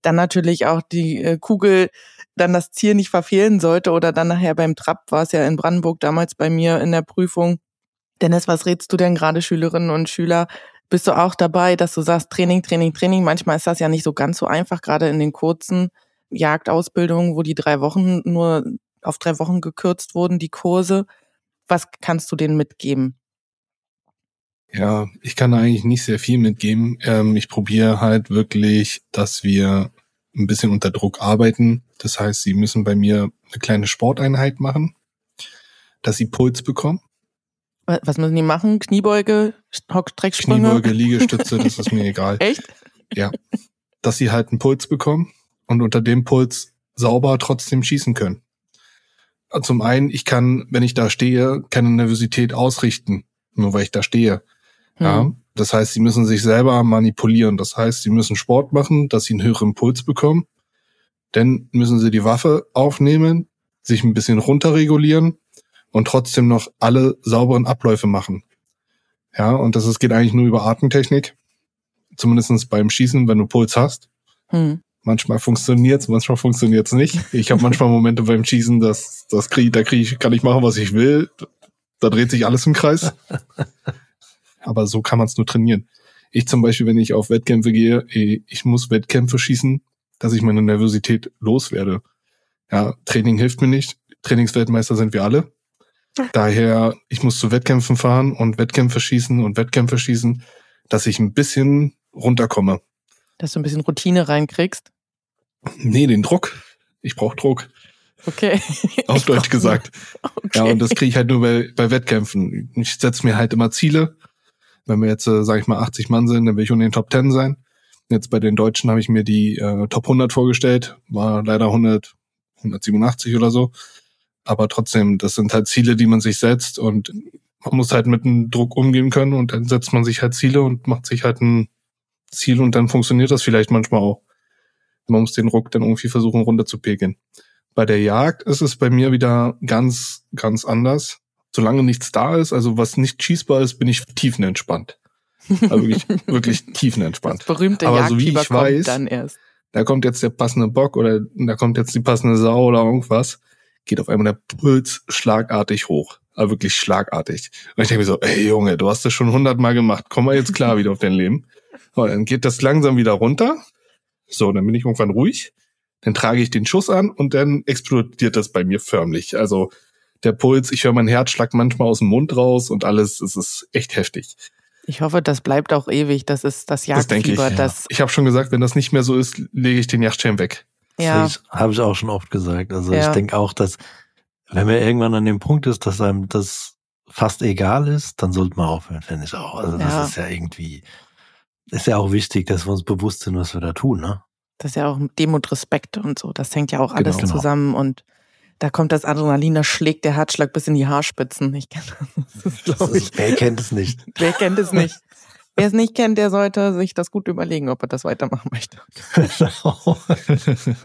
dann natürlich auch die äh, Kugel dann das Ziel nicht verfehlen sollte oder dann nachher beim Trab war es ja in Brandenburg damals bei mir in der Prüfung, Dennis, was rätst du denn gerade Schülerinnen und Schüler? Bist du auch dabei, dass du sagst, Training, Training, Training? Manchmal ist das ja nicht so ganz so einfach, gerade in den kurzen Jagdausbildungen, wo die drei Wochen nur auf drei Wochen gekürzt wurden, die Kurse. Was kannst du denen mitgeben? Ja, ich kann eigentlich nicht sehr viel mitgeben. Ähm, ich probiere halt wirklich, dass wir ein bisschen unter Druck arbeiten. Das heißt, sie müssen bei mir eine kleine Sporteinheit machen, dass sie Puls bekommen. Was müssen die machen? Kniebeuge, Hockstrecksprünge? Kniebeuge, Liegestütze, das ist mir <laughs> egal. Echt? Ja. Dass sie halt einen Puls bekommen und unter dem Puls sauber trotzdem schießen können. Zum einen, ich kann, wenn ich da stehe, keine Nervosität ausrichten, nur weil ich da stehe. Hm. Ja. Das heißt, sie müssen sich selber manipulieren. Das heißt, sie müssen Sport machen, dass sie einen höheren Puls bekommen. Dann müssen sie die Waffe aufnehmen, sich ein bisschen runterregulieren und trotzdem noch alle sauberen Abläufe machen. Ja, und das ist, geht eigentlich nur über Atemtechnik. Zumindestens beim Schießen, wenn du Puls hast. Hm. Manchmal funktioniert's, manchmal funktioniert's nicht. Ich habe manchmal Momente beim Schießen, dass das krieg, da krieg ich, kann ich machen, was ich will. Da dreht sich alles im Kreis. Aber so kann man es nur trainieren. Ich zum Beispiel, wenn ich auf Wettkämpfe gehe, ich muss Wettkämpfe schießen, dass ich meine Nervosität loswerde. Ja, Training hilft mir nicht. Trainingsweltmeister sind wir alle. Daher, ich muss zu Wettkämpfen fahren und Wettkämpfe schießen und Wettkämpfe schießen, dass ich ein bisschen runterkomme. Dass du ein bisschen Routine reinkriegst? Nee, den Druck. Ich brauche Druck. Okay. <laughs> Auf Deutsch gesagt. Okay. Ja, und das kriege ich halt nur bei, bei Wettkämpfen. Ich setze mir halt immer Ziele. Wenn wir jetzt, äh, sage ich mal, 80 Mann sind, dann will ich unter den Top 10 sein. Jetzt bei den Deutschen habe ich mir die äh, Top 100 vorgestellt. War leider 100, 187 oder so. Aber trotzdem, das sind halt Ziele, die man sich setzt und man muss halt mit dem Druck umgehen können und dann setzt man sich halt Ziele und macht sich halt ein Ziel und dann funktioniert das vielleicht manchmal auch. Man muss den Druck dann irgendwie versuchen runterzupegeln. Bei der Jagd ist es bei mir wieder ganz, ganz anders. Solange nichts da ist, also was nicht schießbar ist, bin ich tiefenentspannt. Also wirklich, <laughs> wirklich tiefenentspannt. Das berühmte Aber so wie ich weiß, dann erst. da kommt jetzt der passende Bock oder da kommt jetzt die passende Sau oder irgendwas, geht auf einmal der Puls schlagartig hoch. Aber wirklich schlagartig. Und ich denke mir so, ey Junge, du hast das schon hundertmal gemacht, komm mal jetzt klar wieder auf dein Leben. Und dann geht das langsam wieder runter. So, dann bin ich irgendwann ruhig. Dann trage ich den Schuss an und dann explodiert das bei mir förmlich. Also der Puls, ich höre meinen Herzschlag manchmal aus dem Mund raus und alles, es ist echt heftig. Ich hoffe, das bleibt auch ewig. Das ist das Das denke ich. Jagdfieber. Das, Ich habe schon gesagt, wenn das nicht mehr so ist, lege ich den Yachtschirm weg. Ja, Das habe ich auch schon oft gesagt. Also Ja. ich denke auch, dass wenn man irgendwann an dem Punkt ist, dass einem das fast egal ist, dann sollte man aufhören, finde ich auch. Also das Ja. ist ja irgendwie, ist ja auch wichtig, dass wir uns bewusst sind, was wir da tun, ne? das ist ja auch Demut, Respekt und so. Das hängt ja auch alles Genau. zusammen und da kommt das Adrenalin, da schlägt der Herzschlag bis in die Haarspitzen. Ich kenn <laughs> das. das ist, Das ich. wer kennt es nicht? Wer kennt es nicht? Wer es nicht kennt, der sollte sich das gut überlegen, ob er das weitermachen möchte. <laughs>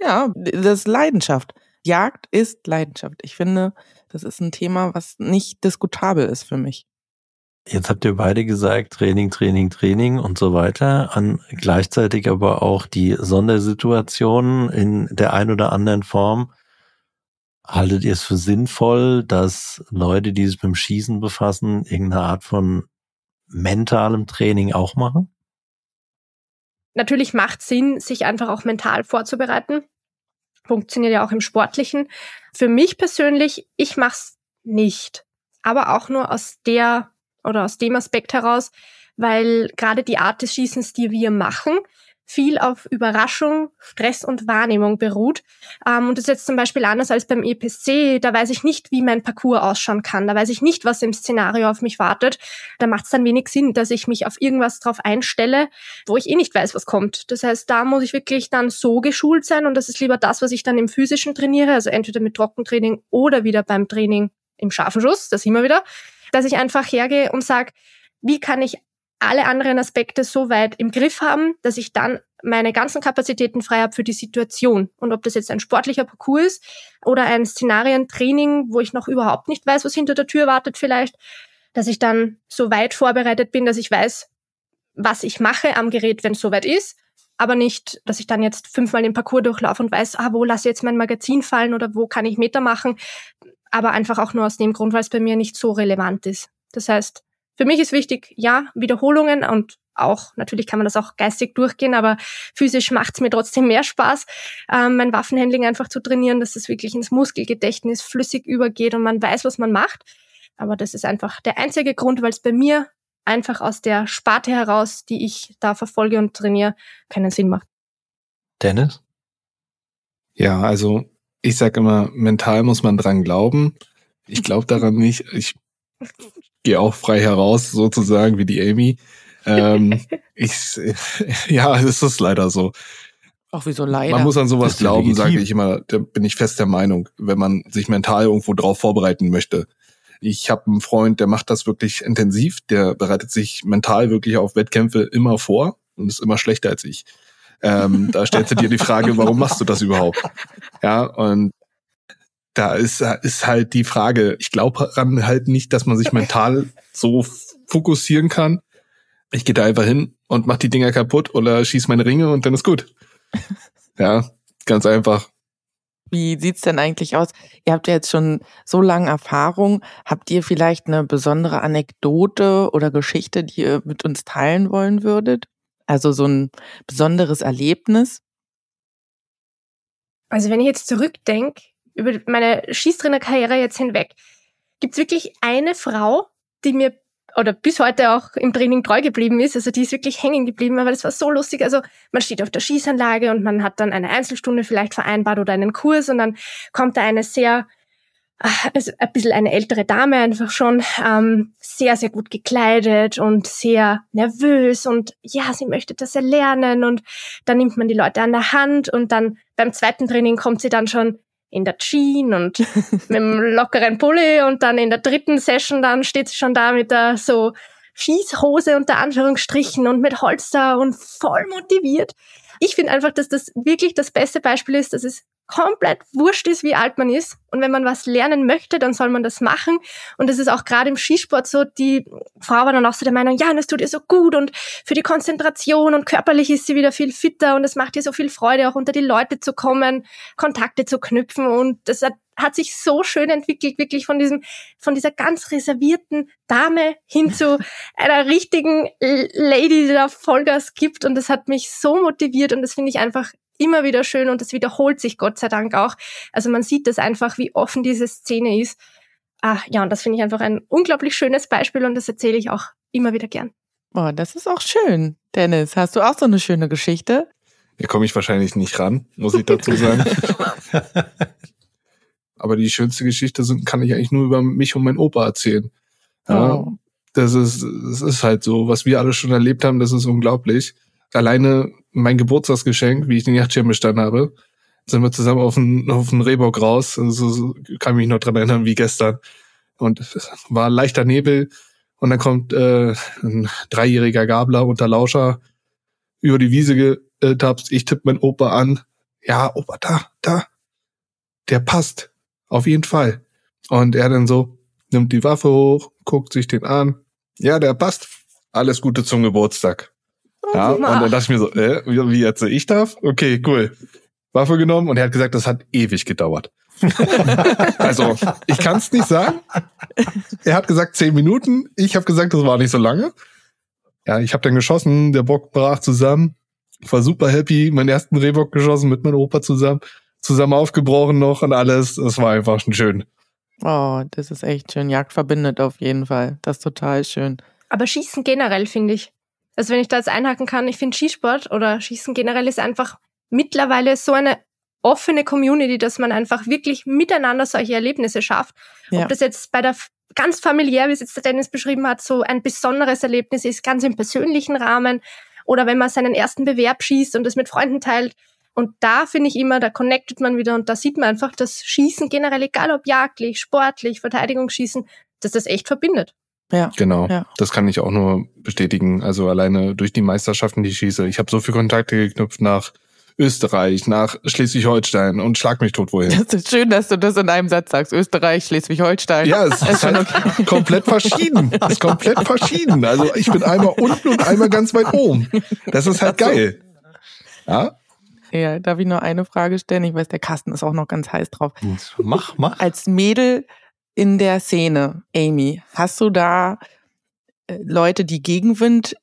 Ja, das ist Leidenschaft. Jagd ist Leidenschaft. Ich finde, das ist ein Thema, was nicht diskutabel ist für mich. Jetzt habt ihr beide gesagt, Training, Training, Training und so weiter, an gleichzeitig aber auch die Sondersituationen in der ein oder anderen Form. Haltet ihr es für sinnvoll, dass Leute, die sich mit dem Schießen befassen, irgendeine Art von mentalem Training auch machen? Natürlich macht Sinn, sich einfach auch mental vorzubereiten. Funktioniert ja auch im Sportlichen. Für mich persönlich, ich mach's nicht. Aber auch nur aus der oder aus dem Aspekt heraus, weil gerade die Art des Schießens, die wir machen, viel auf Überraschung, Stress und Wahrnehmung beruht. Ähm, und das ist jetzt zum Beispiel anders als beim EPC. Da weiß ich nicht, wie mein Parcours ausschauen kann. Da weiß ich nicht, was im Szenario auf mich wartet. Da macht es dann wenig Sinn, dass ich mich auf irgendwas drauf einstelle, wo ich eh nicht weiß, was kommt. Das heißt, da muss ich wirklich dann so geschult sein und das ist lieber das, was ich dann im physischen trainiere, also entweder mit Trockentraining oder wieder beim Training im scharfen Schuss, das immer wieder, dass ich einfach hergehe und sage, wie kann ich alle anderen Aspekte so weit im Griff haben, dass ich dann meine ganzen Kapazitäten frei habe für die Situation. Und ob das jetzt ein sportlicher Parcours ist oder ein Szenarientraining, wo ich noch überhaupt nicht weiß, was hinter der Tür wartet vielleicht, dass ich dann so weit vorbereitet bin, dass ich weiß, was ich mache am Gerät, wenn es soweit ist. Aber nicht, dass ich dann jetzt fünfmal den Parcours durchlaufe und weiß, ah, wo lasse ich jetzt mein Magazin fallen oder wo kann ich Meter machen. Aber einfach auch nur aus dem Grund, weil es bei mir nicht so relevant ist. Das heißt, für mich ist wichtig, ja, Wiederholungen und auch, natürlich kann man das auch geistig durchgehen, aber physisch macht es mir trotzdem mehr Spaß, ähm, mein Waffenhandling einfach zu trainieren, dass es wirklich ins Muskelgedächtnis flüssig übergeht und man weiß, was man macht. Aber das ist einfach der einzige Grund, weil es bei mir einfach aus der Sparte heraus, die ich da verfolge und trainiere, keinen Sinn macht. Dennis? Ja, also ich sag immer, mental muss man dran glauben. Ich glaube daran nicht. Ich gehe auch frei heraus, sozusagen wie die Amy. Ähm, <laughs> ich, ja, es ist leider so. Auch wie so leider. Man muss an sowas glauben, sage ich immer. Da bin ich fest der Meinung, wenn man sich mental irgendwo drauf vorbereiten möchte. Ich habe einen Freund, der macht das wirklich intensiv. Der bereitet sich mental wirklich auf Wettkämpfe immer vor und ist immer schlechter als ich. Ähm, da stellst du dir die Frage, warum machst du das überhaupt? <laughs> Ja, und da ist, ist halt die Frage, ich glaube daran halt nicht, dass man sich <laughs> mental so fokussieren kann. Ich gehe da einfach hin und mach die Dinger kaputt oder schieß meine Ringe und dann ist gut. <laughs> Ja, ganz einfach. Wie sieht's denn eigentlich aus? Ihr habt ja jetzt schon so lange Erfahrung. Habt ihr vielleicht eine besondere Anekdote oder Geschichte, die ihr mit uns teilen wollen würdet? Also so ein besonderes Erlebnis? Also wenn ich jetzt zurückdenke, über meine Schießtrainerkarriere jetzt hinweg, gibt es wirklich eine Frau, die mir oder bis heute auch im Training treu geblieben ist. Also die ist wirklich hängen geblieben, aber das war so lustig. Also man steht auf der Schießanlage und man hat dann eine Einzelstunde vielleicht vereinbart oder einen Kurs und dann kommt da eine sehr, also ein bisschen eine ältere Dame einfach schon, ähm, sehr, sehr gut gekleidet und sehr nervös und ja, sie möchte das erlernen und dann nimmt man die Leute an der Hand und dann beim zweiten Training kommt sie dann schon in der Jean und <laughs> mit einem lockeren Pulli und dann in der dritten Session dann steht sie schon da mit der so Schießhose unter Anführungsstrichen und mit Holster und voll motiviert. Ich finde einfach, dass das wirklich das beste Beispiel ist, dass es komplett wurscht ist, wie alt man ist. Und wenn man was lernen möchte, dann soll man das machen. Und das ist auch gerade im Skisport so, die Frau war dann auch so der Meinung, ja, das tut ihr so gut und für die Konzentration und körperlich ist sie wieder viel fitter und es macht ihr so viel Freude, auch unter die Leute zu kommen, Kontakte zu knüpfen. Und das hat, hat sich so schön entwickelt, wirklich von diesem, von dieser ganz reservierten Dame hin zu <laughs> einer richtigen Lady, die da Vollgas gibt. Und das hat mich so motiviert und das finde ich einfach immer wieder schön und es wiederholt sich Gott sei Dank auch. Also man sieht das einfach, wie offen diese Szene ist. Ah, ja, und das finde ich einfach ein unglaublich schönes Beispiel und das erzähle ich auch immer wieder gern. Oh, das ist auch schön. Dennis, hast du auch so eine schöne Geschichte? Hier komme ich wahrscheinlich nicht ran, muss ich dazu sagen. <laughs> Aber die schönste Geschichte sind, kann ich eigentlich nur über mich und meinen Opa erzählen. Ja, oh. das ist, das ist halt so, was wir alle schon erlebt haben, das ist unglaublich. Alleine mein Geburtstagsgeschenk, wie ich den Yachtschirm bestanden habe, sind wir zusammen auf den, auf den Rehbock raus. Also, so kann mich noch dran erinnern wie gestern. Und es war leichter Nebel. Und dann kommt äh, ein dreijähriger Gabler unter Lauscher über die Wiese getapst. Ich tippe meinen Opa an. Ja, Opa, da, da. Der passt. Auf jeden Fall. Und er dann so, nimmt die Waffe hoch, guckt sich den an. Ja, der passt. Alles Gute zum Geburtstag. Ja, und dann dachte ich mir so, äh, wie jetzt ich darf? Okay, cool. Waffe genommen und er hat gesagt, das hat ewig gedauert. <laughs> also, ich kann es nicht sagen. Er hat gesagt zehn Minuten. Ich habe gesagt, das war nicht so lange. Ja, ich habe dann geschossen. Der Bock brach zusammen. Ich war super happy. Meinen ersten Rehbock geschossen mit meinem Opa zusammen. Zusammen aufgebrochen noch und alles. Das war einfach schon schön. Oh, das ist echt schön. Jagd verbindet auf jeden Fall. Das ist total schön. Aber Schießen generell, finde ich. Also wenn ich da jetzt einhaken kann, ich finde Skisport oder Schießen generell ist einfach mittlerweile so eine offene Community, dass man einfach wirklich miteinander solche Erlebnisse schafft. Ja. Ob das jetzt bei der ganz familiär, wie es jetzt der Dennis beschrieben hat, so ein besonderes Erlebnis ist, ganz im persönlichen Rahmen oder wenn man seinen ersten Bewerb schießt und das mit Freunden teilt. Und da finde ich immer, da connectet man wieder und da sieht man einfach, dass Schießen generell, egal ob jagdlich, sportlich, Verteidigungsschießen, dass das echt verbindet. Ja. Genau. Ja. Das kann ich auch nur bestätigen. Also alleine durch die Meisterschaften, die ich schieße. Ich habe so viele Kontakte geknüpft nach Österreich, nach Schleswig-Holstein und schlag mich tot wohin. Das ist schön, dass du das in einem Satz sagst. Österreich, Schleswig-Holstein. Ja, es <laughs> ist halt komplett verschieden. Es ist komplett verschieden. Also ich bin einmal unten und einmal ganz weit oben. Das ist halt geil. Ja? Ja, darf ich nur eine Frage stellen? Ich weiß, der Kasten ist auch noch ganz heiß drauf. Mach, mach. Als Mädel in der Szene, Amy, hast du da äh, Leute, die Gegenwind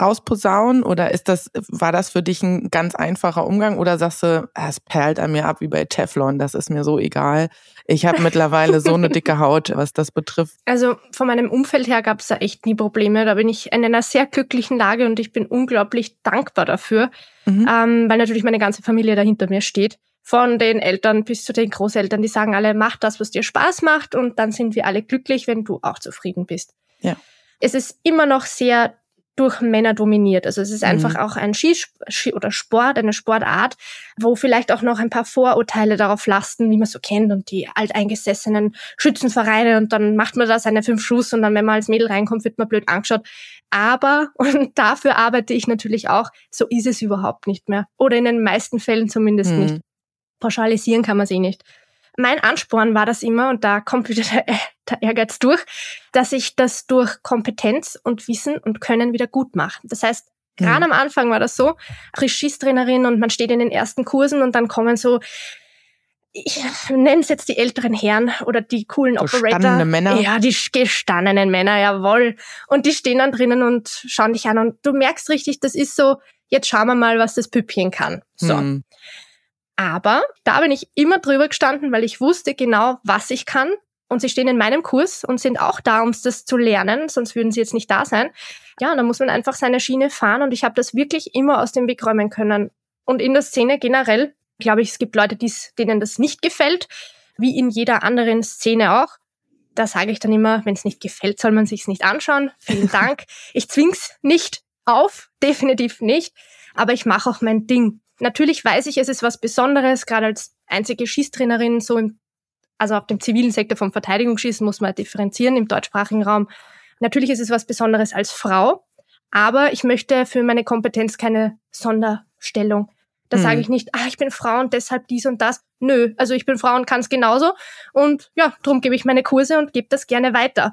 rausposaunen oder ist das, war das für dich ein ganz einfacher Umgang oder sagst du, ah, es perlt an mir ab wie bei Teflon, das ist mir so egal. Ich habe mittlerweile so eine dicke Haut, was das betrifft. Also von meinem Umfeld her gab es da echt nie Probleme. Da bin ich in einer sehr glücklichen Lage und ich bin unglaublich dankbar dafür, mhm. ähm, weil natürlich meine ganze Familie da hinter mir steht von den Eltern bis zu den Großeltern, die sagen alle, mach das, was dir Spaß macht und dann sind wir alle glücklich, wenn du auch zufrieden bist. Ja. Es ist immer noch sehr durch Männer dominiert. Also es ist einfach mhm. auch ein Ski oder Sport, eine Sportart, wo vielleicht auch noch ein paar Vorurteile darauf lasten, wie man so kennt und die alteingesessenen Schützenvereine und dann macht man da seine fünf Schuss und dann, wenn man als Mädel reinkommt, wird man blöd angeschaut. Aber, <laughs> und dafür arbeite ich natürlich auch, so ist es überhaupt nicht mehr. Oder in den meisten Fällen zumindest mhm. nicht pauschalisieren kann man sie nicht. Mein Ansporn war das immer, und da kommt wieder der, der Ehrgeiz durch, dass ich das durch Kompetenz und Wissen und Können wieder gut mache. Das heißt, mhm. gerade am Anfang war das so, Regiestrainerin und man steht in den ersten Kursen und dann kommen so ich nenne es jetzt die älteren Herren oder die coolen Operator. Gestandene Männer. Ja, die gestandenen Männer, jawohl. Und die stehen dann drinnen und schauen dich an und du merkst richtig, das ist so, jetzt schauen wir mal, was das Püppchen kann. So. Hm. Aber da bin ich immer drüber gestanden, weil ich wusste genau, was ich kann. Und sie stehen in meinem Kurs und sind auch da, um das zu lernen, sonst würden sie jetzt nicht da sein. Ja, da muss man einfach seine Schiene fahren und ich habe das wirklich immer aus dem Weg räumen können. Und in der Szene generell, glaube ich, es gibt Leute, denen das nicht gefällt, wie in jeder anderen Szene auch. Da sage ich dann immer, wenn es nicht gefällt, soll man sich's nicht anschauen. Vielen Dank. <laughs> ich zwing's nicht auf, definitiv nicht, aber ich mache auch mein Ding. Natürlich weiß ich, es ist was Besonderes, gerade als einzige Schießtrainerin, so im, also auf dem zivilen Sektor vom Verteidigungsschießen muss man differenzieren im deutschsprachigen Raum. Natürlich ist es was Besonderes als Frau, aber ich möchte für meine Kompetenz keine Sonderstellung. Da mhm. sage ich nicht, ah, ich bin Frau und deshalb dies und das. Nö, also ich bin Frau und kann es genauso. Und ja, darum gebe ich meine Kurse und gebe das gerne weiter.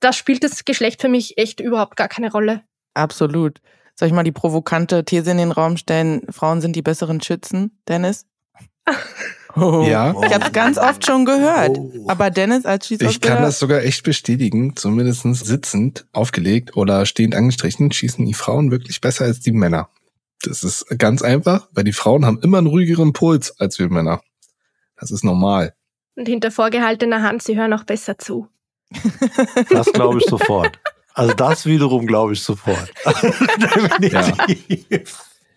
Das spielt das Geschlecht für mich echt überhaupt gar keine Rolle. Absolut. Soll ich mal die provokante These in den Raum stellen, Frauen sind die besseren Schützen, Dennis? <laughs> Oh. Ja. Ich habe es ganz oft schon gehört. Oh. Aber Dennis als Schießausbilder... Ich kann das sogar echt bestätigen. Zumindest sitzend, aufgelegt oder stehend angestrichen, schießen die Frauen wirklich besser als die Männer. Das ist ganz einfach, weil die Frauen haben immer einen ruhigeren Puls als wir Männer. Das ist normal. Und hinter vorgehaltener Hand, sie hören auch besser zu. Das glaube ich sofort. <laughs> Also das wiederum glaube ich sofort. <laughs> ja.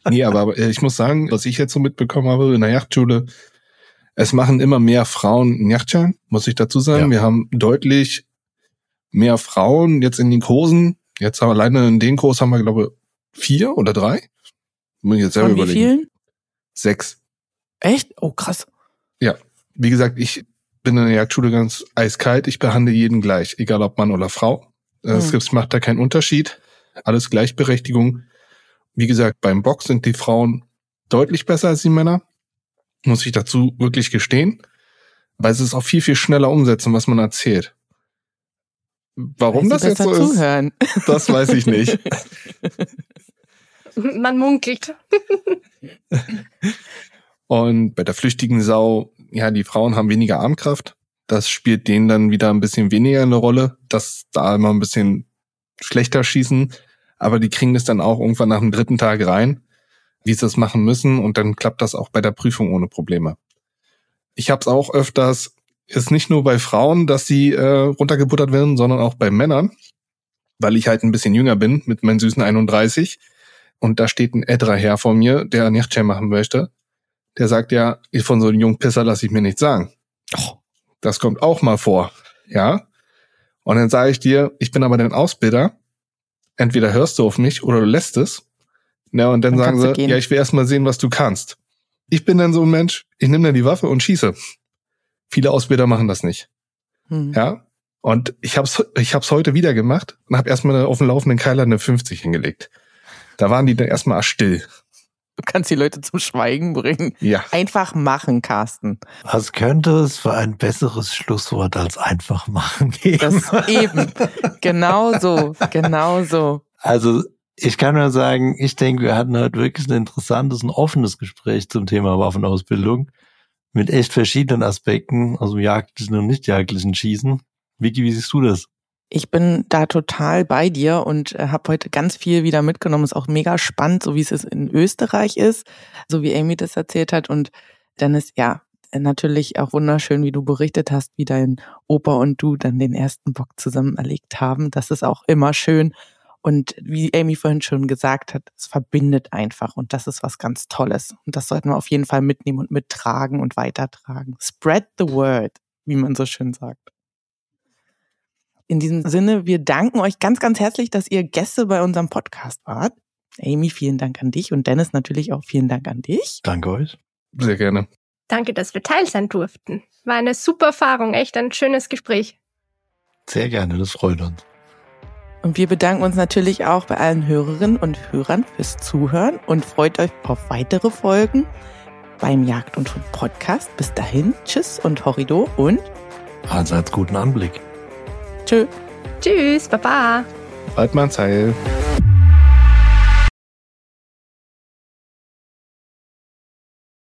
Nee, aber ich muss sagen, was ich jetzt so mitbekommen habe in der Yachtschule, es machen immer mehr Frauen einen Yachtschein, muss ich dazu sagen. Ja. Wir haben deutlich mehr Frauen jetzt in den Kursen. Jetzt haben wir alleine in den Kurs haben wir, glaube ich, vier oder drei. Muss ich jetzt selber Von wie überlegen. Vielen? Sechs. Echt? Oh, krass. Ja. Wie gesagt, ich bin in der Jagdschule ganz eiskalt. Ich behandle jeden gleich, egal ob Mann oder Frau. Hm. Es macht da keinen Unterschied. Alles Gleichberechtigung. Wie gesagt, beim Box sind die Frauen deutlich besser als die Männer. Muss ich dazu wirklich gestehen. Weil sie es auch viel, viel schneller umsetzen, was man erzählt. Warum das jetzt so zuhören. ist, das weiß ich nicht. <laughs> Man munkelt. Und bei der flüchtigen Sau, ja, die Frauen haben weniger Armkraft. Das spielt denen dann wieder ein bisschen weniger eine Rolle, dass da immer ein bisschen schlechter schießen. Aber die kriegen das dann auch irgendwann nach dem dritten Tag rein, wie sie das machen müssen. Und dann klappt das auch bei der Prüfung ohne Probleme. Ich habe es auch öfters, ist nicht nur bei Frauen, dass sie äh, runtergebuttert werden, sondern auch bei Männern, weil ich halt ein bisschen jünger bin mit meinen süßen 31. Und da steht ein älterer Herr vor mir, der Nichtchen machen möchte. Der sagt ja, von so einem jungen Pisser lasse ich mir nichts sagen. Oh. Das kommt auch mal vor. Ja. Und dann sage ich dir, ich bin aber dein Ausbilder. Entweder hörst du auf mich oder du lässt es. Ja, und dann, dann sagen sie, ja, ich will erst mal sehen, was du kannst. Ich bin dann so ein Mensch, ich nehme dann die Waffe und schieße. Viele Ausbilder machen das nicht. Hm. Ja. Und ich hab's, ich hab's heute wieder gemacht und habe erstmal auf dem laufenden Keiler eine 50 hingelegt. Da waren die dann erstmal still. Du kannst die Leute zum Schweigen bringen. Ja. Einfach machen, Carsten. Was könnte es für ein besseres Schlusswort als einfach machen geben? Das eben. Genau so. Genau so. Also, ich kann nur sagen, ich denke, wir hatten heute wirklich ein interessantes und offenes Gespräch zum Thema Waffenausbildung mit echt verschiedenen Aspekten, also jagdlichen und nicht jagdlichen Schießen. Vicky, wie siehst du das? Ich bin da total bei dir und äh, habe heute ganz viel wieder mitgenommen. Ist auch mega spannend, so wie es in Österreich ist, so wie Amy das erzählt hat. Und dann ist ja natürlich auch wunderschön, wie du berichtet hast, wie dein Opa und du dann den ersten Bock zusammen erlegt haben. Das ist auch immer schön. Und wie Amy vorhin schon gesagt hat, es verbindet einfach und das ist was ganz Tolles. Und das sollten wir auf jeden Fall mitnehmen und mittragen und weitertragen. Spread the word, wie man so schön sagt. In diesem Sinne, wir danken euch ganz, ganz herzlich, dass ihr Gäste bei unserem Podcast wart. Amy, vielen Dank an dich und Dennis natürlich auch vielen Dank an dich. Danke euch. Sehr gerne. Danke, dass wir Teil sein durften. War eine super Erfahrung, echt ein schönes Gespräch. Sehr gerne, das freut uns. Und wir bedanken uns natürlich auch bei allen Hörerinnen und Hörern fürs Zuhören und freut euch auf weitere Folgen beim Jagd und Hund Podcast. Bis dahin, tschüss und Horrido und allseits guten Anblick. Tschö. Tschüss, Baba. Bald mal Zeil.